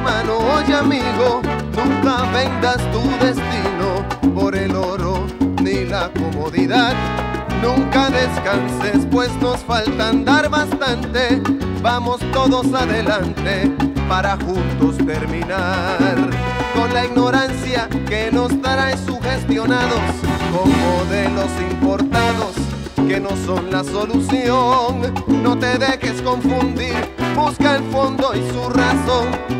Hermano, oye amigo, nunca vendas tu destino por el oro ni la comodidad. Nunca descanses, pues nos falta andar bastante. Vamos todos adelante para juntos terminar con la ignorancia que nos trae sugestionados con modelos importados que no son la solución. No te dejes confundir, busca el fondo y su razón.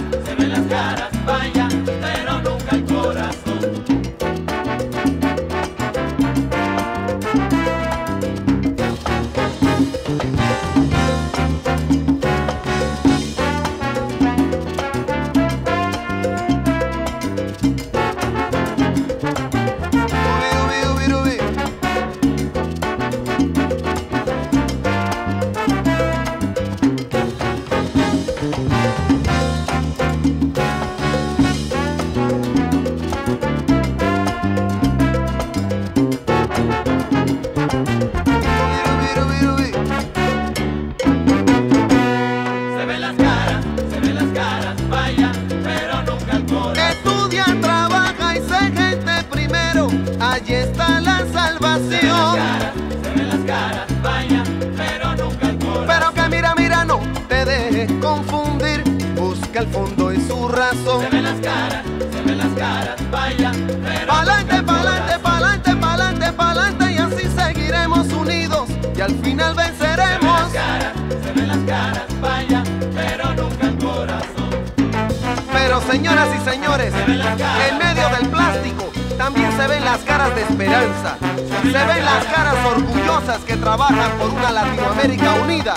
de esperanza. Se ven las caras orgullosas que trabajan por una Latinoamérica unida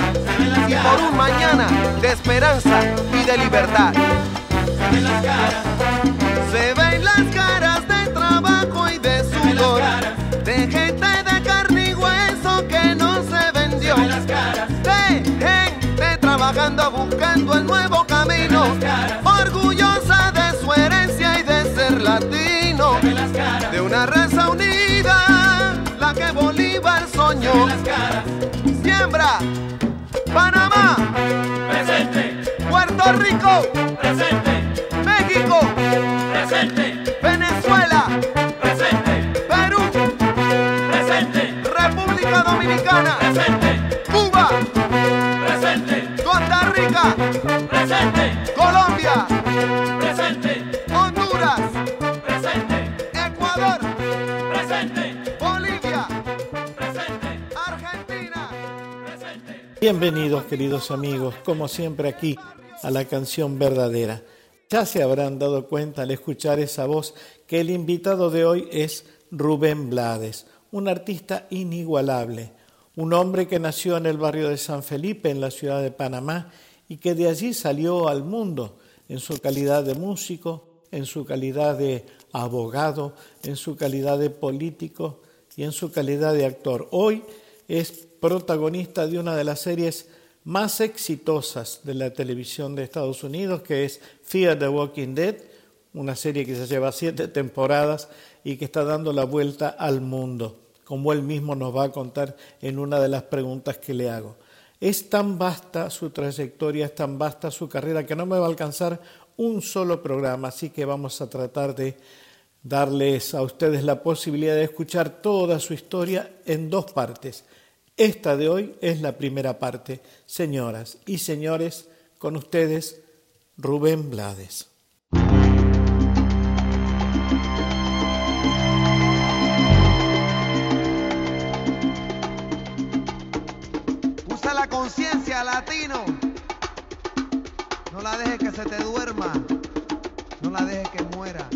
y por un mañana de esperanza y de libertad. Se ven las caras, de trabajo y de sudor, de gente de carne y hueso que no se vendió, de gente trabajando buscando el nuevo camino, Caras, siembra, Panamá, presente, Puerto Rico, presente, México, presente, Venezuela, presente, Perú, presente, República Dominicana, presente, Cuba, presente, Costa Rica, presente, Colombia, Bienvenidos queridos amigos, como siempre aquí a la canción verdadera. Ya se habrán dado cuenta al escuchar esa voz que el invitado de hoy es Rubén Blades, un artista inigualable, un hombre que nació en el barrio de San Felipe, en la ciudad de Panamá, y que de allí salió al mundo en su calidad de músico, en su calidad de abogado, en su calidad de político y en su calidad de actor. Hoy es protagonista de una de las series más exitosas de la televisión de Estados Unidos, que es Fear the Walking Dead, una serie que se lleva siete temporadas y que está dando la vuelta al mundo, como él mismo nos va a contar en una de las preguntas que le hago. Es tan vasta su trayectoria, es tan vasta su carrera, que no me va a alcanzar un solo programa, así que vamos a tratar de darles a ustedes la posibilidad de escuchar toda su historia en dos partes. Esta de hoy es la primera parte. Señoras y señores, con ustedes Rubén Blades. Usa la conciencia, latino. No la dejes que se te duerma. No la dejes que muera.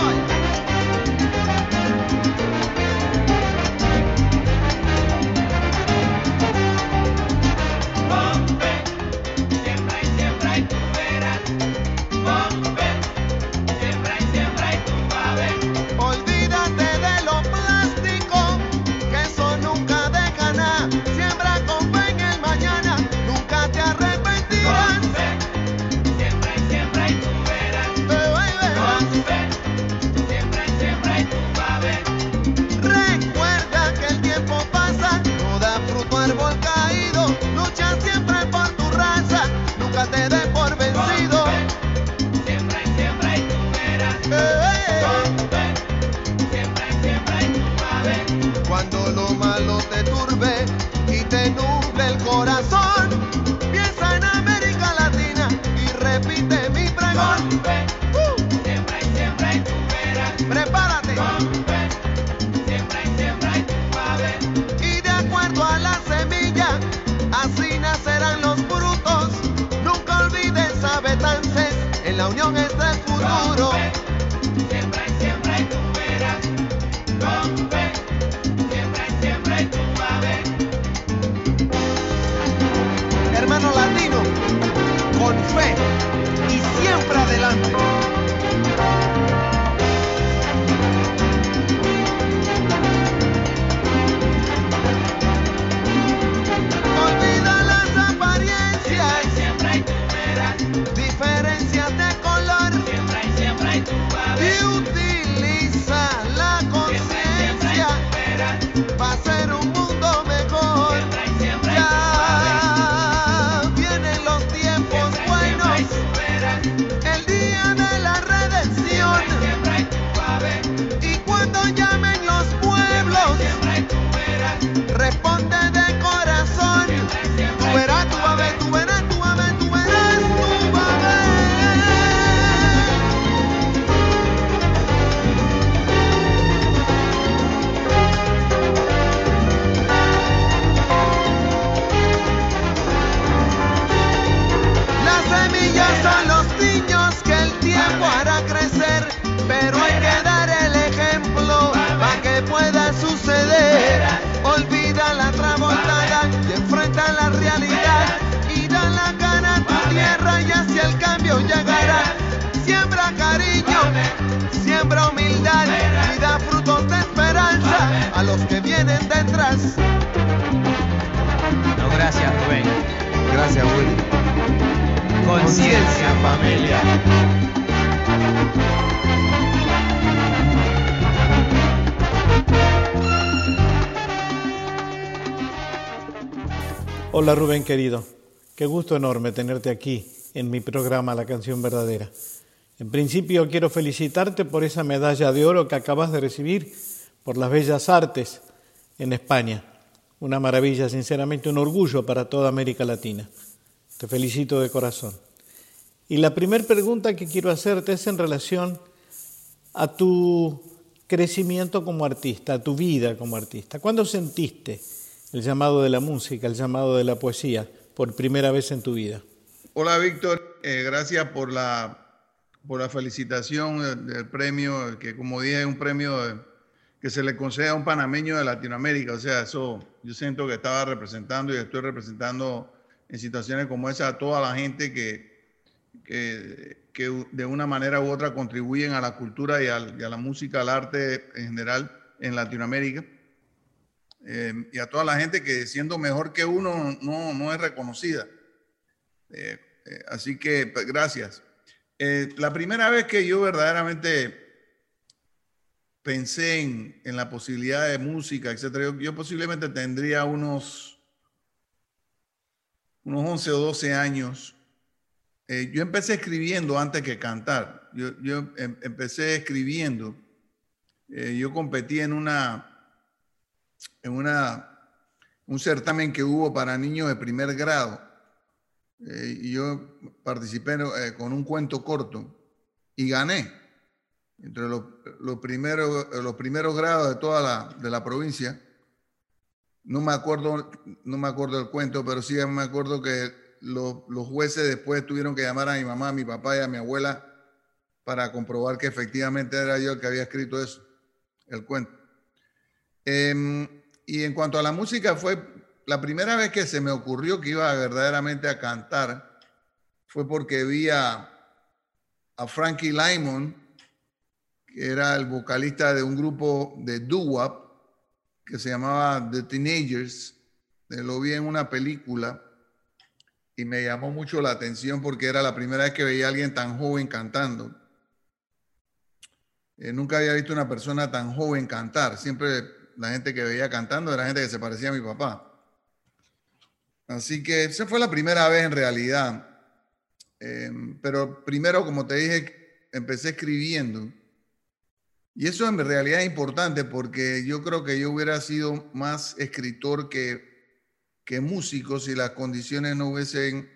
Voy. Siembra humildad y da frutos de esperanza a los que vienen detrás. No, gracias, Rubén. Gracias, Willy. Conciencia, familia. Hola Rubén querido, qué gusto enorme tenerte aquí en mi programa La canción verdadera. En principio quiero felicitarte por esa medalla de oro que acabas de recibir por las bellas artes en España. Una maravilla, sinceramente un orgullo para toda América Latina. Te felicito de corazón. Y la primera pregunta que quiero hacerte es en relación a tu crecimiento como artista, a tu vida como artista. ¿Cuándo sentiste el llamado de la música, el llamado de la poesía por primera vez en tu vida? Hola Víctor, Eh, gracias por la, por la felicitación del, premio, que como dije es un premio eh, que se le concede a un panameño de Latinoamérica. O sea, eso yo siento que estaba representando y estoy representando en situaciones como esa a toda la gente que, que, de una manera u otra contribuyen a la cultura y a la música, al arte en general en Latinoamérica. Eh, y a toda la gente que siendo mejor que uno no, no es reconocida. Eh, eh, así que pues, gracias. Eh, la primera vez que yo verdaderamente pensé en, en la posibilidad de música, etcétera, yo, posiblemente tendría unos, unos 11 o 12 años. Eh, yo empecé escribiendo antes que cantar. Yo, yo em- empecé escribiendo. Eh, yo competí en una, en una, un certamen que hubo para niños de primer grado. Eh, y yo participé eh, con un cuento corto y gané entre los, primeros, los primeros grados de toda la, de la provincia. No me acuerdo, no me acuerdo del cuento, pero sí me acuerdo que los, los jueces después tuvieron que llamar a mi mamá, a mi papá y a mi abuela para comprobar que efectivamente era yo el que había escrito eso, el cuento. Em, y en cuanto a la música, fue la primera vez que se me ocurrió que iba verdaderamente a cantar, fue porque vi a, Frankie Lymon, que era el vocalista de un grupo de doo-wop que se llamaba The Teenagers. Lo vi en una película y me llamó mucho la atención porque era la primera vez que veía a alguien tan joven cantando. Eh, nunca había visto una persona tan joven cantar. Siempre la gente que veía cantando era gente que se parecía a mi papá. Así que esa fue la primera vez en realidad. Eh, pero primero, como te dije, empecé escribiendo. Y eso en realidad es importante porque yo creo que yo hubiera sido más escritor que, que músico si las condiciones no hubiesen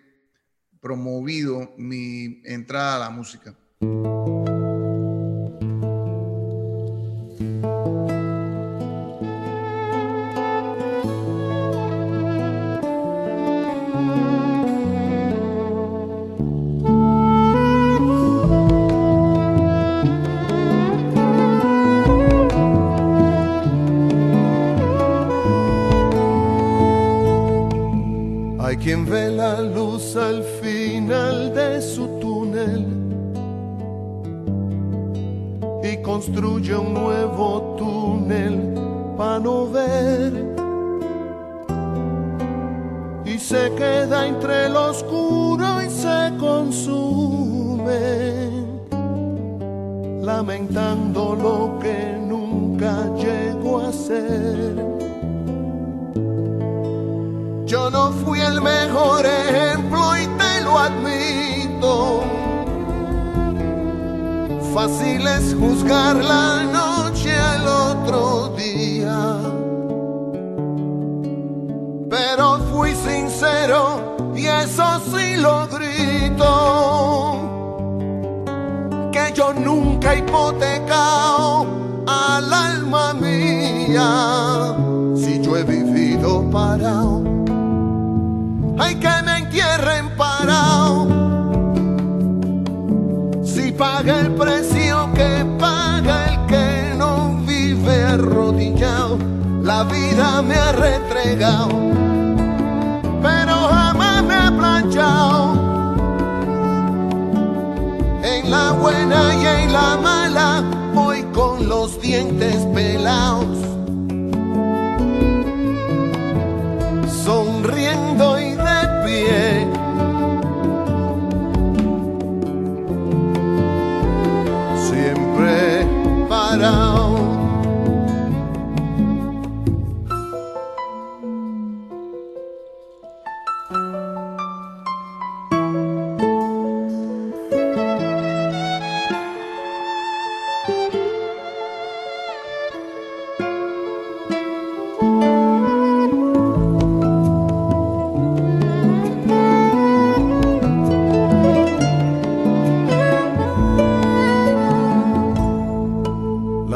promovido mi entrada a la música. No fui el mejor ejemplo y te lo admito. Fácil es juzgar la noche al otro día. Pero fui sincero y eso sí lo grito. Que yo nunca he hipotecado al alma mía. Si yo he vivido parado vida me ha retregado, pero jamás me ha planchado. En la buena y en la mala voy con los dientes pelados.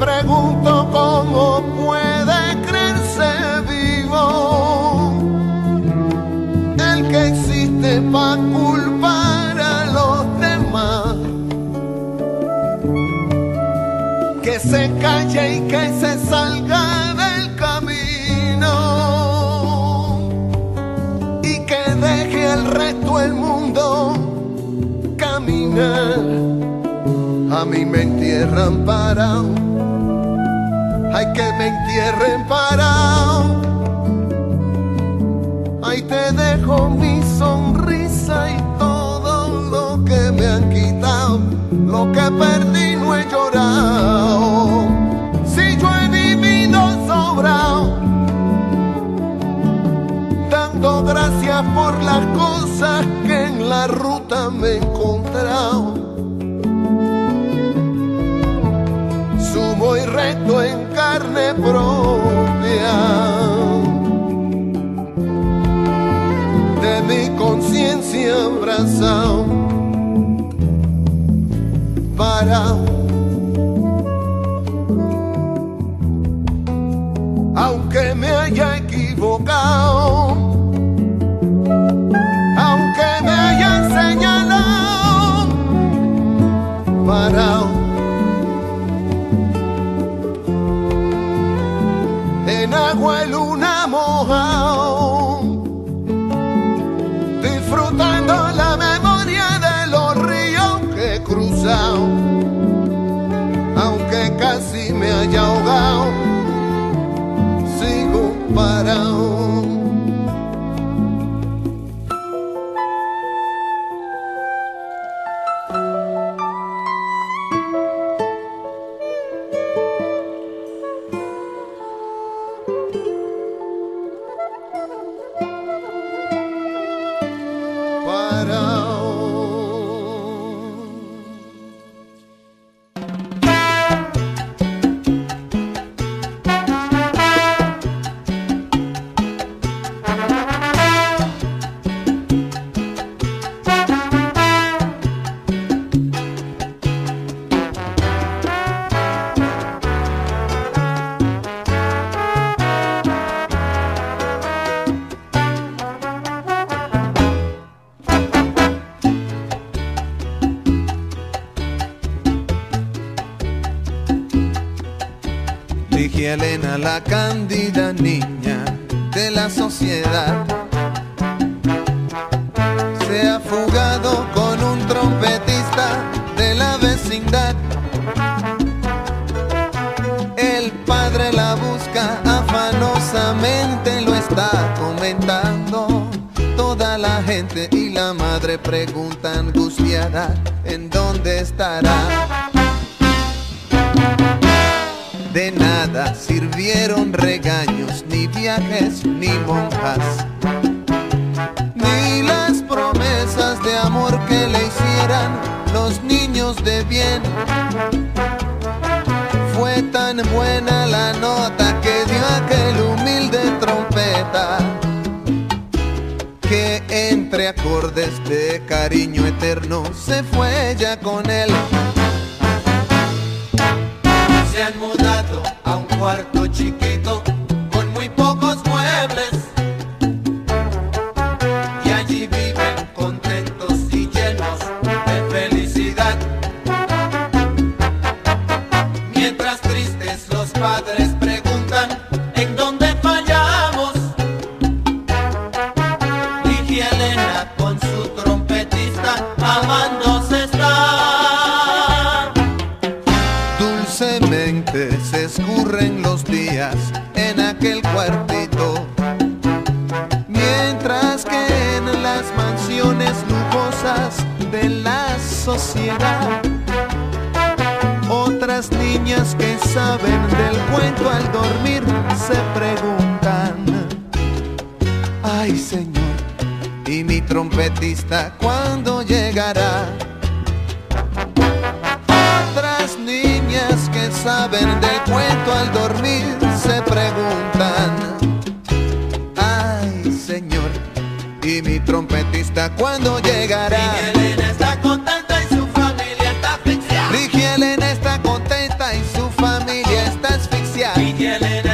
Pregunto cómo puede creerse vivo el que existe para culpar a los demás. Que se calle y que se salga del camino y que deje al resto del mundo caminar. A mí me entierran parado hay que me entierren parado. Ahí te dejo mi sonrisa y todo lo que me han quitado, lo que perdí no he llorado. Si yo he vivido sobrado, dando gracias por las cosas que en la ruta me he encontrado. Sumo y recto en propia. De mi conciencia abrazado para aunque me haya equivocado en agua y la madre pregunta angustiada en dónde estará. De nada sirvieron regaños, ni viajes, ni monjas, ni las promesas de amor que le hicieran los niños de bien. Fue tan buena la nota que dio aquel humilde trompeta entre acordes de cariño eterno se fue ya con él. Se han mudado a un cuarto chiquito en aquel cuartito. Mientras que en las mansiones lujosas de la sociedad, otras niñas que saben del cuento al dormir se preguntan, ay Señor, ¿y mi trompetista cuándo llegará? Que saben del cuento al dormir se preguntan, ay Señor, ¿y mi trompetista cuándo llegará? Elena está contenta y su familia está asfixiada. Ligia Elena está contenta y su familia está asfixiada.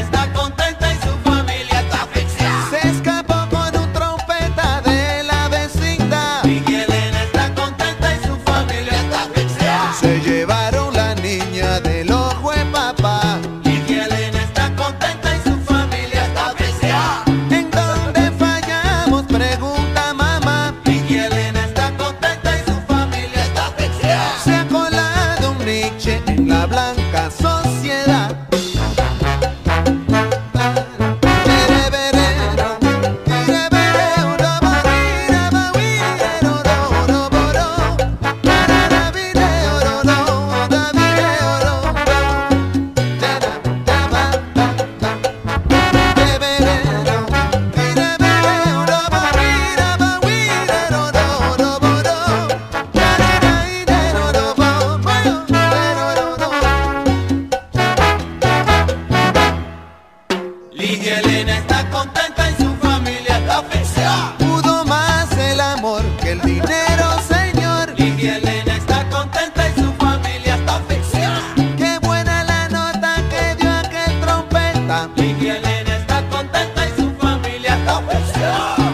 Está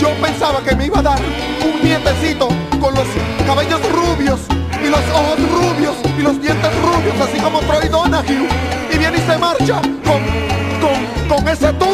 yo pensaba que me iba a dar un nietecito con los cabellos rubios y los ojos rubios y los dientes rubios, así como Troy Donahue, y viene y se marcha con, con, con ese tusa.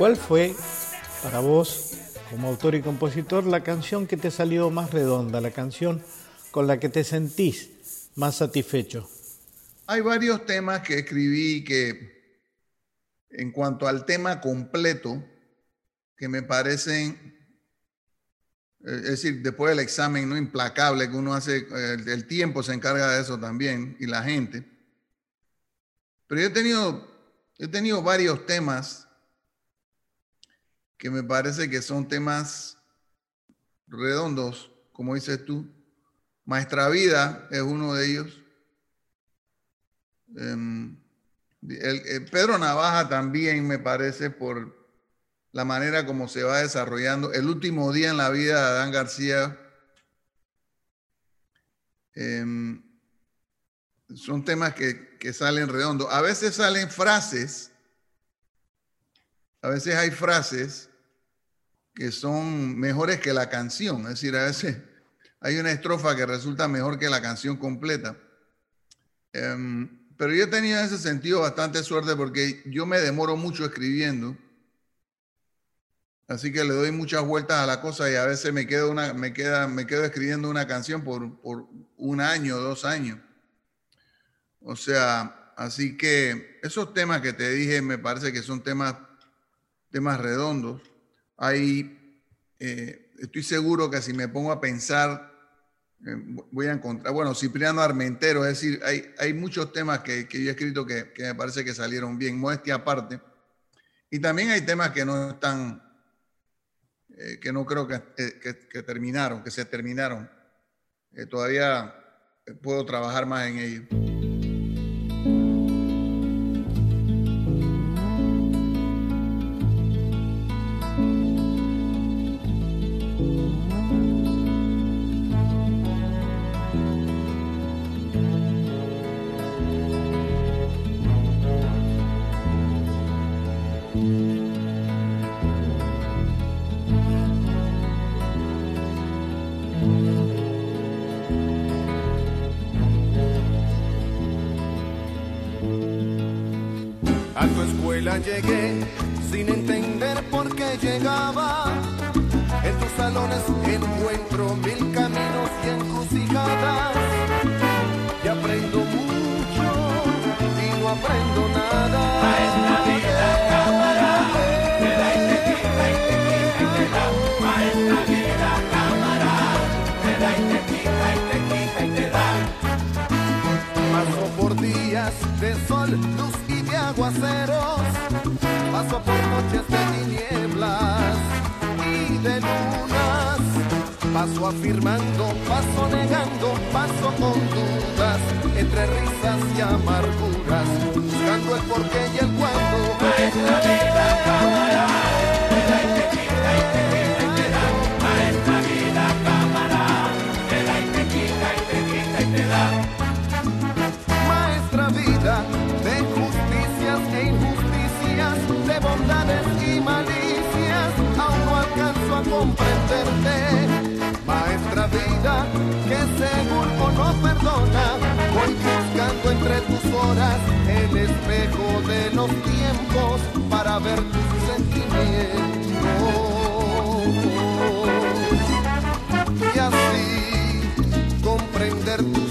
¿Cuál fue para vos, como autor y compositor, la canción que te salió más redonda, la canción con la que te sentís más satisfecho? Hay varios temas que escribí que, en cuanto al tema completo, que me parecen, eh, es decir, después del examen no implacable que uno hace, el, el tiempo se encarga de eso también y la gente. Pero yo he tenido, he tenido varios temas que me parece que son temas redondos, como dices tú. Maestra Vida es uno de ellos. Em, Pedro Navaja también me parece por la manera como se va desarrollando. El último día en la vida de Adán García em, son temas que, que salen redondos. A veces salen frases, a veces hay frases que son mejores que la canción. Es decir, a veces hay una estrofa que resulta mejor que la canción completa. Em, pero yo he tenido en ese sentido bastante suerte porque yo me demoro mucho escribiendo. Así que le doy muchas vueltas a la cosa y a veces me quedo, una, me queda, me quedo escribiendo una canción por, por un año, dos años. O sea, así que esos temas que te dije me parece que son temas, temas redondos. Eh, estoy seguro que si me pongo a pensar, eh, voy a encontrar, bueno, Cipriano Armentero, es decir, hay, muchos temas que, yo he escrito que, me parece que salieron bien, modestia aparte. Y también hay temas que no están, eh, que no creo que, terminaron, que se terminaron. Todavía puedo trabajar más en ello. Maestra vida de justicias e injusticias, de bondades y malicias, aún no alcanzo a comprenderte. Maestra vida que según o no perdona, voy buscando entre tus horas el espejo de los tiempos para ver tus sentimientos y así comprender tus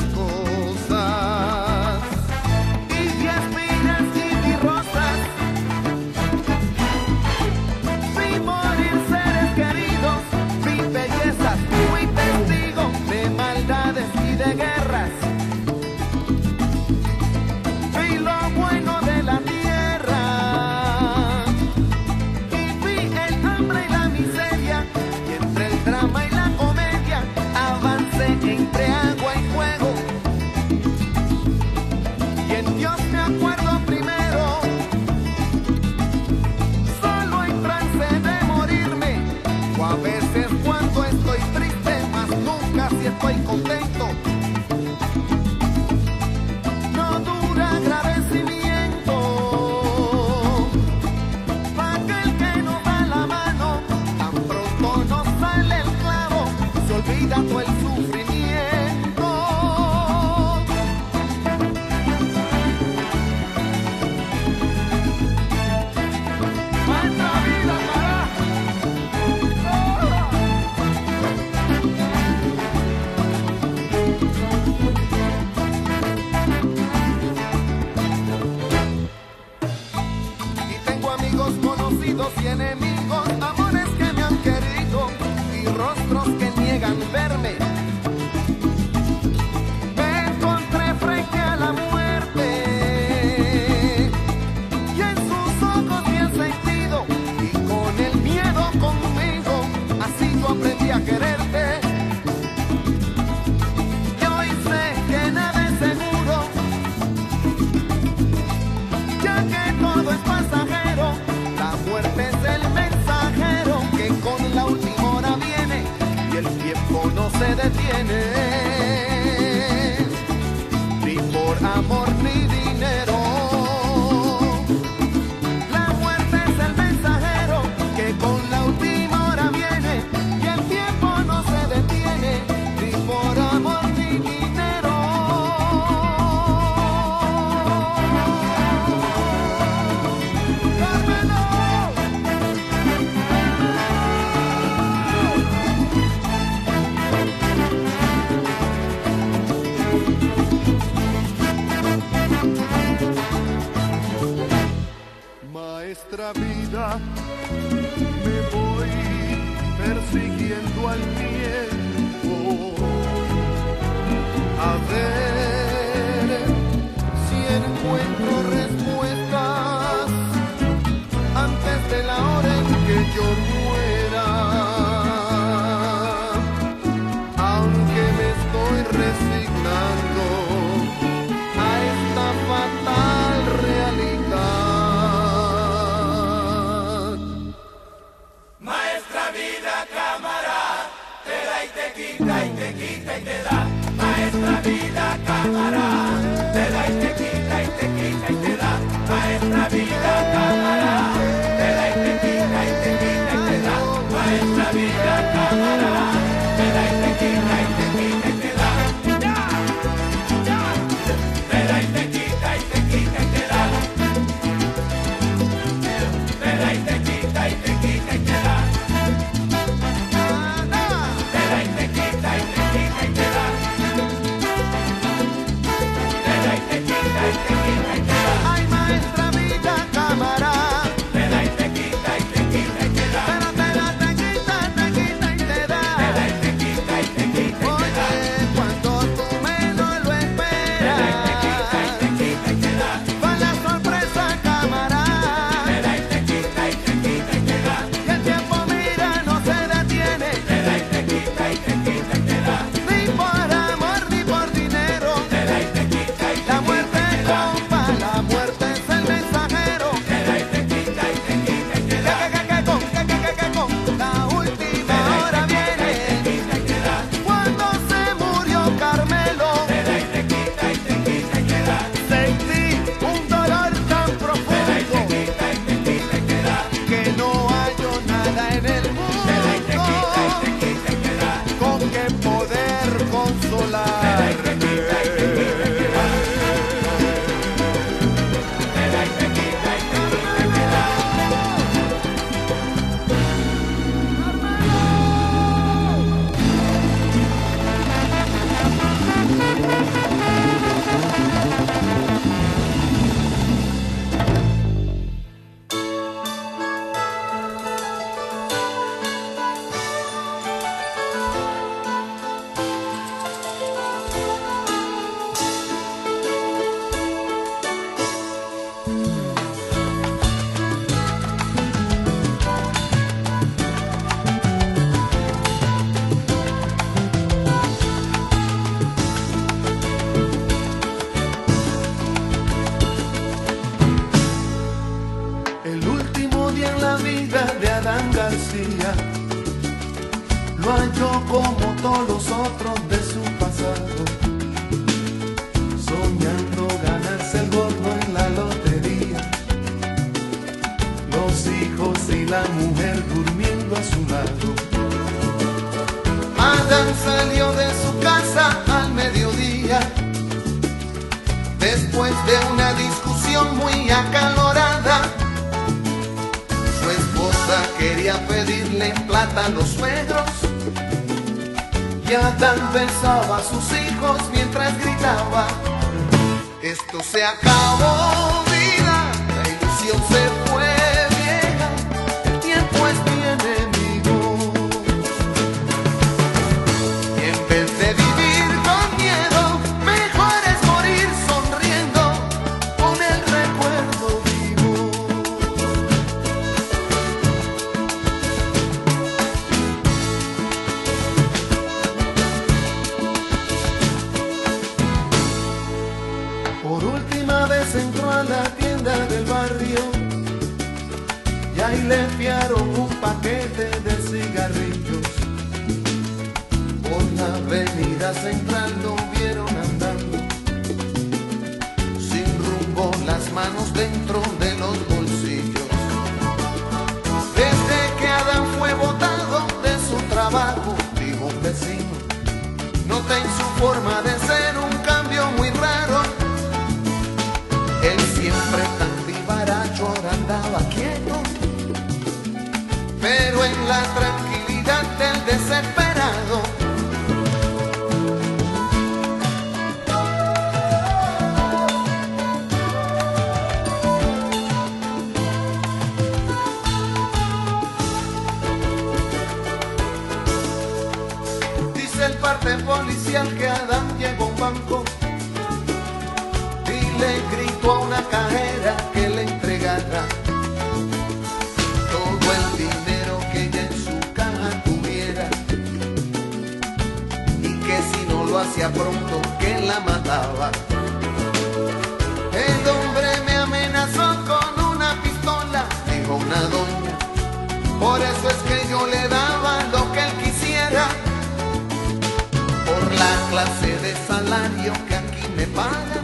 salario que aquí me pagan.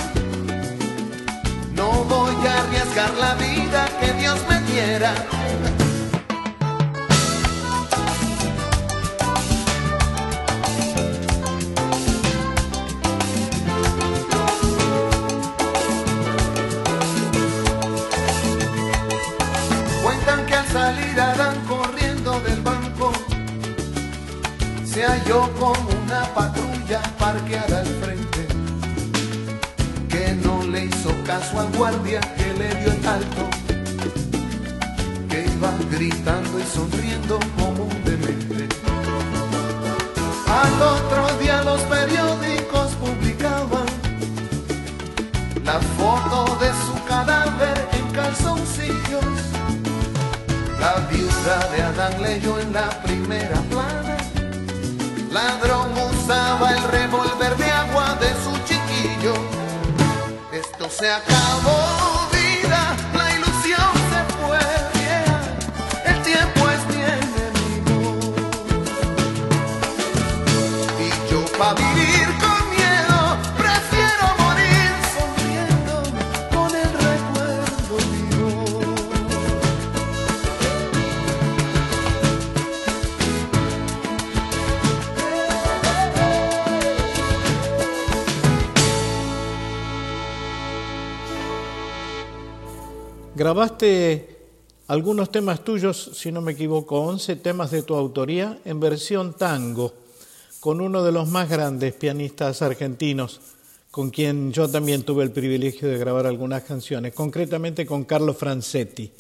No voy a arriesgar la vida que Dios me diera. Cuentan que al salir Adán corriendo del banco se halló con una patrulla parqueada al frente caso al guardia que le dio el alto que iba gritando y sonriendo como un demente. Al otro día los periódicos publicaban la foto de su cadáver en calzoncillos. La viuda de Adán leyó en la primera plana. Ladrón usaba el revólver de se acabó, vida, la ilusión se fue. El tiempo es mi enemigo. Y yo pa' Grabaste algunos temas tuyos, si no me equivoco, 11 temas de tu autoría en versión tango, con uno de los más grandes pianistas argentinos, con quien yo también tuve el privilegio de grabar algunas canciones, concretamente con Carlos Francetti.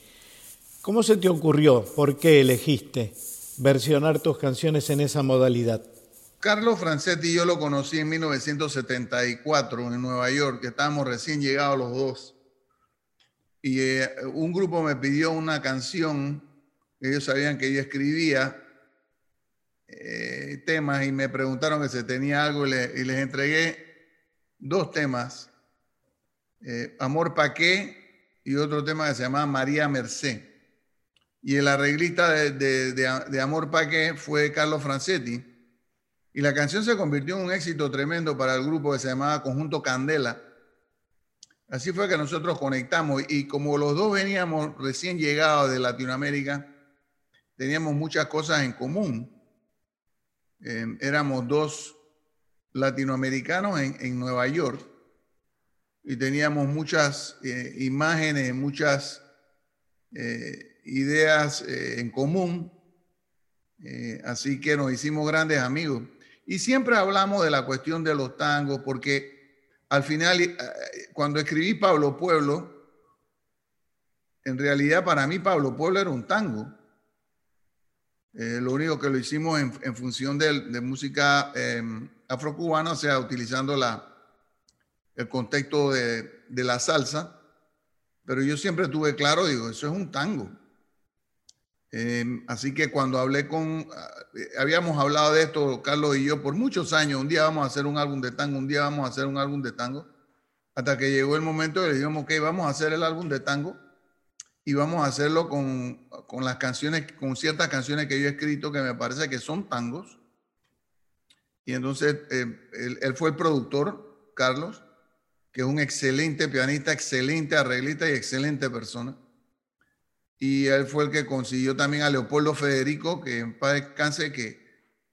¿Cómo se te ocurrió? ¿Por qué elegiste versionar tus canciones en esa modalidad? Carlos Francetti yo lo conocí en 1974 en Nueva York, que estábamos recién llegados los dos. Y eh, un grupo me pidió una canción, ellos sabían que yo escribía eh, temas y me preguntaron que si tenía algo y, le- y les entregué dos temas, eh, Amor pa' qué y otro tema que se llamaba María Merced. Y el arreglista de Amor pa' qué fue Carlos Francetti. Y la canción se convirtió en un éxito tremendo para el grupo que se llamaba Conjunto Candela. Así fue que nosotros conectamos y como los dos veníamos recién llegados de Latinoamérica, teníamos muchas cosas en común. Eh, éramos dos latinoamericanos en, en Nueva York y teníamos muchas eh, imágenes, muchas eh, ideas eh, en común. Así que nos hicimos grandes amigos. Y siempre hablamos de la cuestión de los tangos, porque al final, eh, cuando escribí Pablo Pueblo, en realidad para mí Pablo Pueblo era un tango. Eh, lo único que lo hicimos en, en función de, de música eh, afrocubana, o sea, utilizando la, el contexto de, de la salsa. Pero yo siempre tuve claro, digo, eso es un tango. Eh, así que cuando hablé con, eh, habíamos hablado de esto, Carlos y yo, por muchos años, un día vamos a hacer un álbum de tango, un día vamos a hacer un álbum de tango, hasta que llegó el momento de le dijimos, ok, vamos a hacer el álbum de tango y vamos a hacerlo con, con las canciones, con ciertas canciones que yo he escrito que me parece que son tangos. Y entonces él, él fue el productor, Carlos, que es un excelente pianista, excelente arreglista y excelente persona. Y él fue el que consiguió también a Leopoldo Federico, que en paz descanse, que,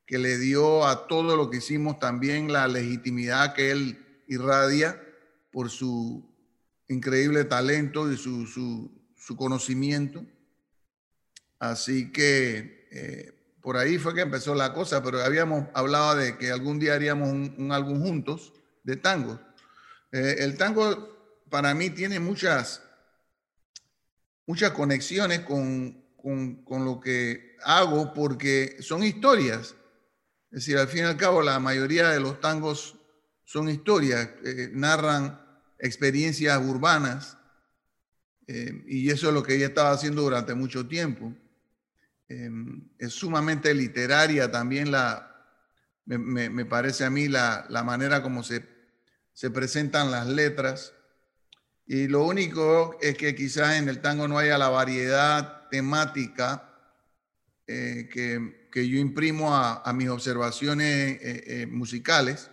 que le dio a todo lo que hicimos también la legitimidad que él irradia por su increíble talento y su, su, su conocimiento. Así que eh, por ahí fue que empezó la cosa, pero habíamos hablado de que algún día haríamos un, un álbum juntos de tango. Eh, el tango para mí tiene muchas muchas conexiones con, con, con, lo que hago porque son historias. Es decir, al fin y al cabo, la mayoría de los tangos son historias, eh, narran experiencias urbanas. eh, y eso es lo que ella estaba haciendo durante mucho tiempo. Eh, es sumamente literaria también la, me, me- me parece a mí la, la manera como se, se presentan las letras. Y lo único es que quizás en el tango no haya la variedad temática eh, que, que yo imprimo a, a mis observaciones eh, eh, musicales.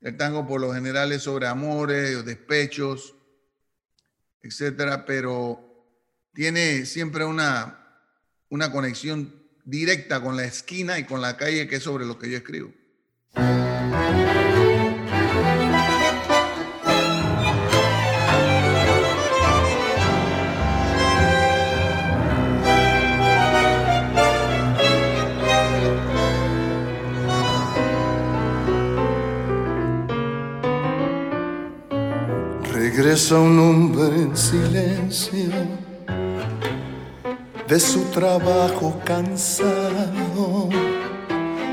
El tango por lo general es sobre amores, despechos, etcétera, pero tiene siempre una, una conexión directa con la esquina y con la calle, que es sobre lo que yo escribo. Regresa un hombre en silencio de su trabajo cansado.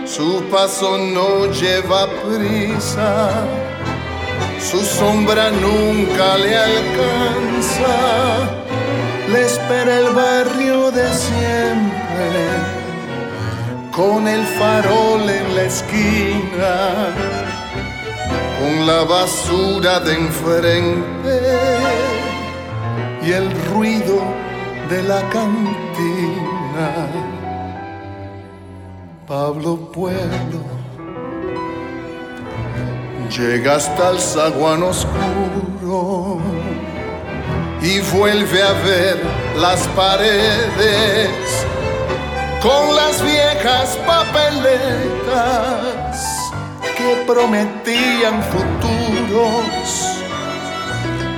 Su paso no lleva prisa, su sombra nunca le alcanza. Le espera el barrio de siempre, con el farol en la esquina con la basura de enfrente y el ruido de la cantina. Pablo Pueblo llega hasta el zaguán oscuro y vuelve a ver las paredes con las viejas papeletas que prometían futuros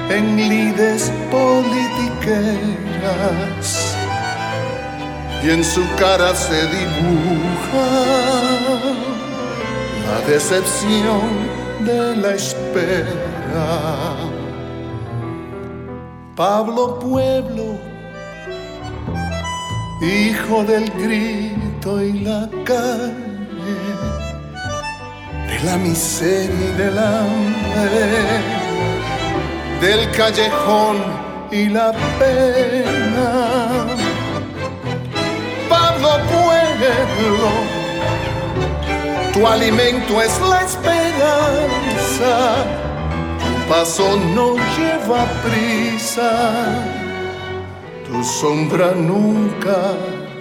en lides politiqueras y en su cara se dibuja la decepción de la espera. Pablo Pueblo, hijo del grito y la calle la miseria del hambre, del callejón y la pena. Pablo Pueblo, tu alimento es la esperanza, tu paso no lleva prisa, tu sombra nunca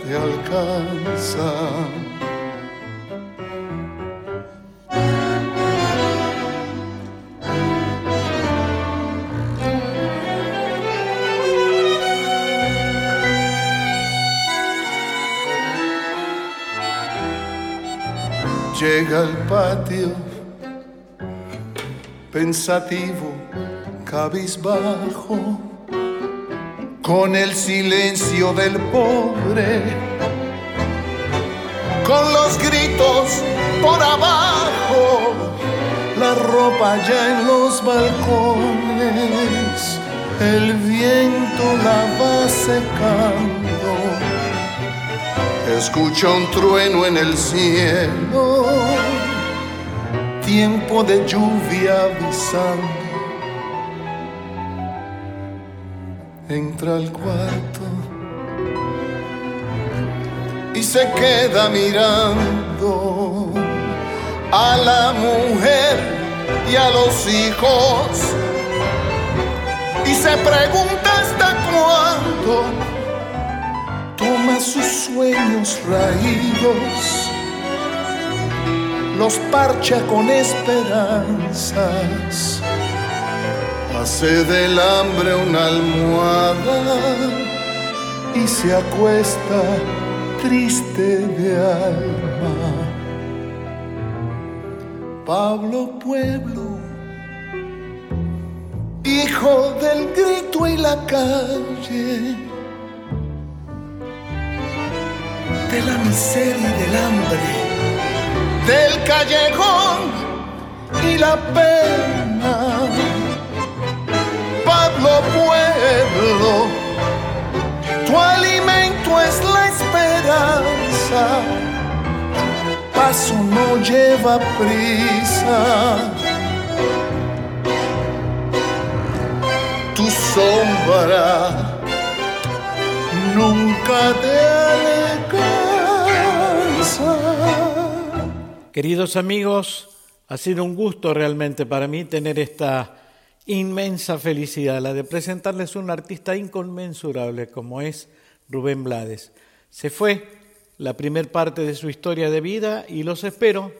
te alcanza. Llega al patio, pensativo, cabizbajo, con el silencio del pobre, con los gritos por abajo, la ropa ya en los balcones, el viento la va secando. Escucha un trueno en el cielo, tiempo de lluvia avisando. Entra al cuarto y se queda mirando a la mujer y a los hijos y se pregunta hasta cuándo sus sueños raídos, los parcha con esperanzas, hace del hambre una almohada y se acuesta triste de alma. Pablo Pueblo, hijo del grito y la calle de la miseria y del hambre, del callejón y la pena. Pablo Pueblo, tu alimento es la esperanza, paso no lleva prisa, tu sombra nunca te Queridos amigos, ha sido un gusto realmente para mí tener esta inmensa felicidad, la de presentarles un artista inconmensurable como es Rubén Blades. Se fue la primer parte de su historia de vida y los espero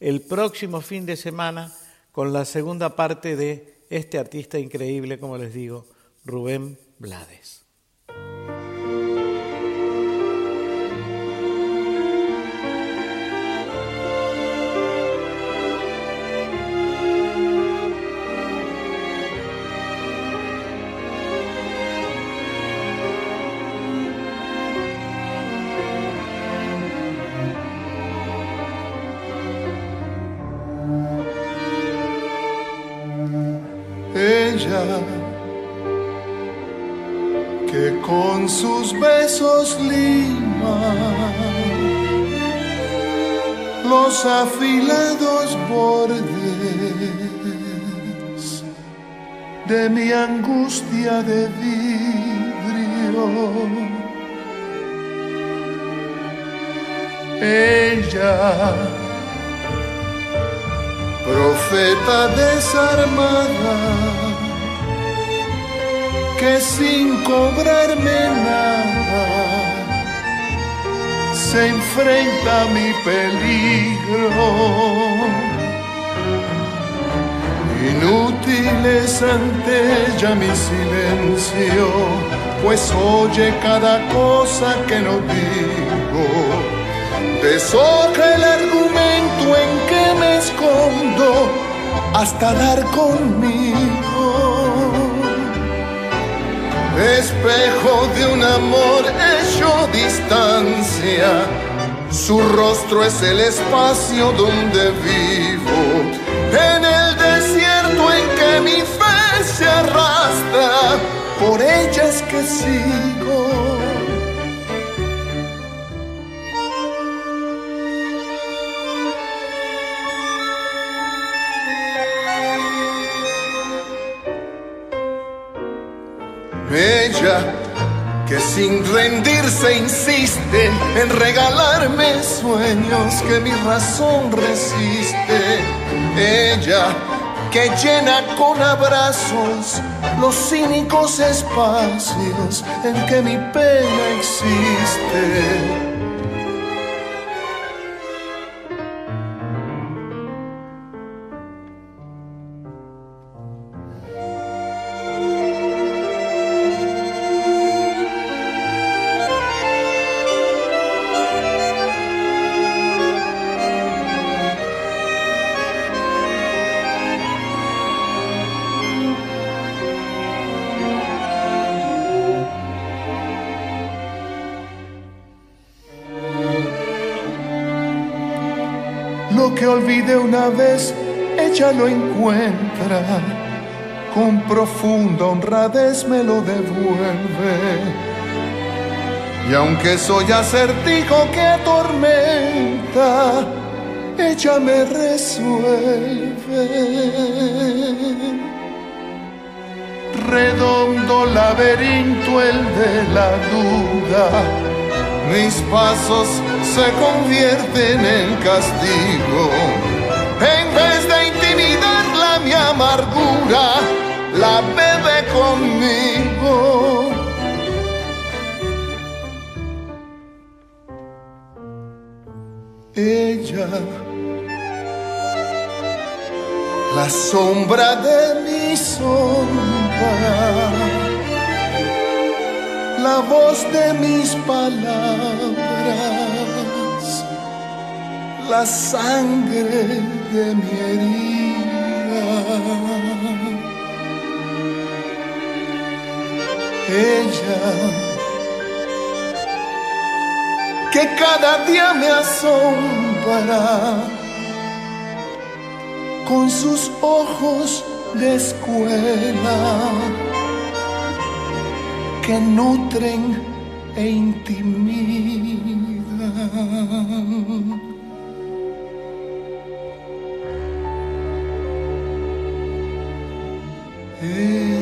el próximo fin de semana con la segunda parte de este artista increíble, como les digo, Rubén Blades. Lima los afilados bordes de mi angustia de vidrio. Ella profeta desarmada, que sin cobrarme nada se enfrenta a mi peligro. Inútil es ante ella mi silencio, pues oye cada cosa que no digo deshoja el argumento en que me escondo hasta dar conmigo. Espejo de un amor hecho distancia, su rostro es el espacio donde vivo, en el desierto en que mi fe se arrastra, por ella es que sigo. Insiste en regalarme sueños que mi razón resiste. Ella que llena con abrazos los cínicos espacios en que mi pena existe. Olvidé una vez, ella lo encuentra. Con profunda honradez me lo devuelve. Y aunque soy acertijo que atormenta, ella me resuelve. Redondo laberinto el de la duda mis pasos se convierten en castigo. Amargura, la bebe conmigo. Ella, la sombra de mi sombra la voz de mis palabras, la sangre de mi herida. Ella, que cada día me asombra con sus ojos de escuela que nutren e intimidan. Eh,